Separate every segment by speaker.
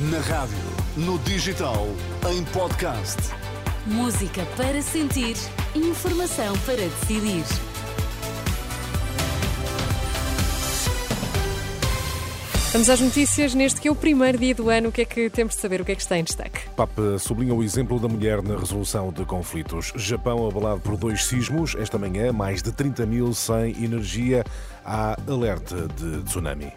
Speaker 1: Na rádio, no digital, em podcast.
Speaker 2: Música para sentir, informação para decidir.
Speaker 3: Vamos às notícias neste que é o primeiro dia do ano. O que é que temos de saber? O que é que está em destaque?
Speaker 4: Papa sublinha o exemplo da mulher na resolução de conflitos. Japão abalado por dois sismos. Esta manhã, mais de 30 mil sem energia. Há alerta de tsunami.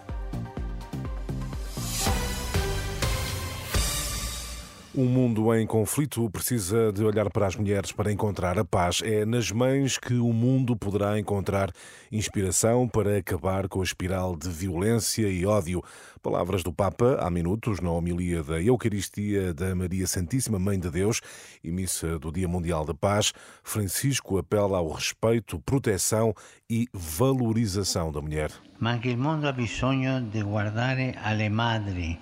Speaker 4: Um mundo em conflito precisa de olhar para as mulheres para encontrar a paz. É nas mães que o mundo poderá encontrar inspiração para acabar com a espiral de violência e ódio. Palavras do Papa há minutos na homilia da Eucaristia da Maria Santíssima Mãe de Deus e missa do Dia Mundial da Paz. Francisco apela ao respeito, proteção e valorização da mulher.
Speaker 5: Mas que o mundo ha bisogno de guardar alle madri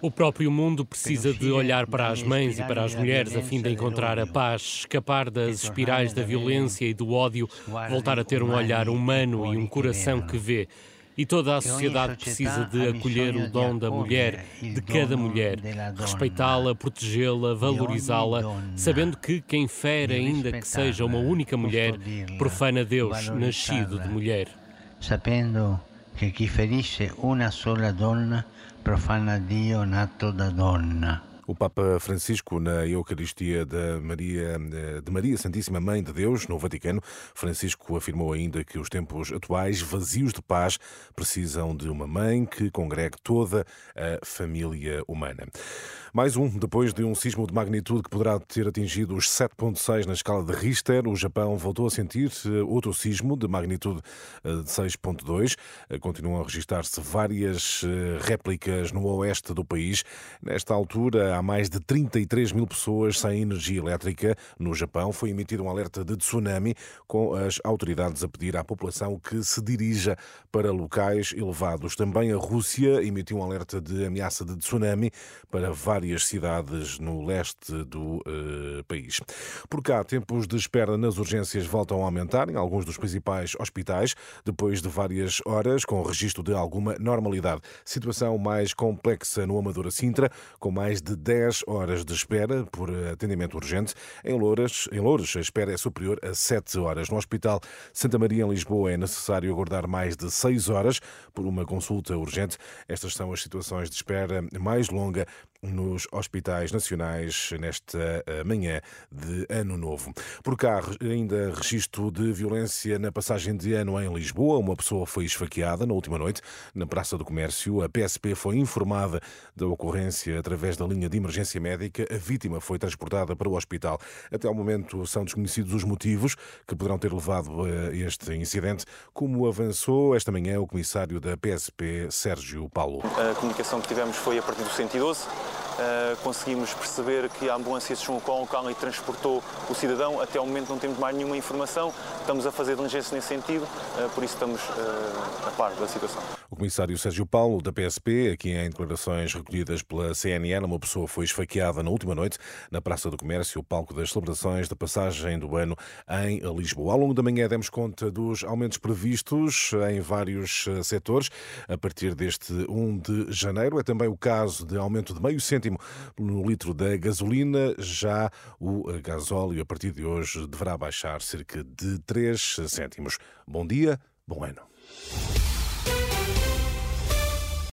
Speaker 6: o próprio mundo precisa de olhar para as mães e para as mulheres a fim de encontrar a paz, escapar das espirais da violência e do ódio, voltar a ter um olhar humano e um coração que vê. E toda a sociedade precisa de acolher o dom da mulher, de cada mulher, respeitá-la, protegê-la, valorizá-la, sabendo que quem fere, ainda que seja uma única mulher, profana Deus, nascido de mulher.
Speaker 5: Sabendo che chi ferisce una sola donna profana Dio nato da donna.
Speaker 4: O Papa Francisco, na Eucaristia de Maria, de Maria Santíssima Mãe de Deus, no Vaticano, Francisco afirmou ainda que os tempos atuais, vazios de paz, precisam de uma mãe que congregue toda a família humana. Mais um, depois de um sismo de magnitude que poderá ter atingido os 7.6 na escala de Richter, o Japão voltou a sentir eh, outro sismo de magnitude eh, de 6.2. Eh, continuam a registrar-se várias réplicas no oeste do país. Nesta altura, há mais de 33 mil pessoas sem energia elétrica. No Japão, foi emitido um alerta de tsunami, com as autoridades a pedir à população que se dirija para locais elevados. Também a Rússia emitiu um alerta de ameaça de tsunami para várias cidades no leste do uh, país. Por cá, tempos de espera nas urgências voltam a aumentar em alguns dos principais hospitais, depois de várias horas, com registro de alguma normalidade. Situação mais complexa no Amadora Sintra, com mais de 10 horas de espera por atendimento urgente. Em Louras, em Louras a espera é superior a 7 horas. No Hospital Santa Maria, em Lisboa, é necessário aguardar mais de 6 horas por uma consulta urgente. Estas são as situações de espera mais longa nos hospitais nacionais nesta eh, manhã de Ano Novo. Por cá, ainda registro de violência na passagem de ano em Lisboa. Uma pessoa foi esfaqueada na última noite na Praça do Comércio. A PSP foi informada da ocorrência através da linha de emergência médica. A vítima foi transportada para o hospital. Até ao momento são desconhecidos os motivos que poderão ter levado a este incidente. Como avançou esta manhã o comissário da PSP, Sérgio Paulo.
Speaker 7: A comunicação que tivemos foi a partir do 112 Uh, conseguimos perceber que a ambulância se chegou ao local e transportou o cidadão. Até ao momento não temos mais nenhuma informação. Estamos a fazer diligência nesse sentido, uh, por isso estamos uh, a par da situação.
Speaker 4: O comissário Sérgio Paulo, da PSP, aqui em declarações recolhidas pela CNN, uma pessoa foi esfaqueada na última noite na Praça do Comércio, o palco das celebrações da passagem do ano em Lisboa. Ao longo da manhã demos conta dos aumentos previstos em vários setores a partir deste 1 de janeiro. É também o caso de aumento de meio cêntimo cêntimo no litro da gasolina. Já o gasóleo, a partir de hoje, deverá baixar cerca de 3 cêntimos. Bom dia, bom ano.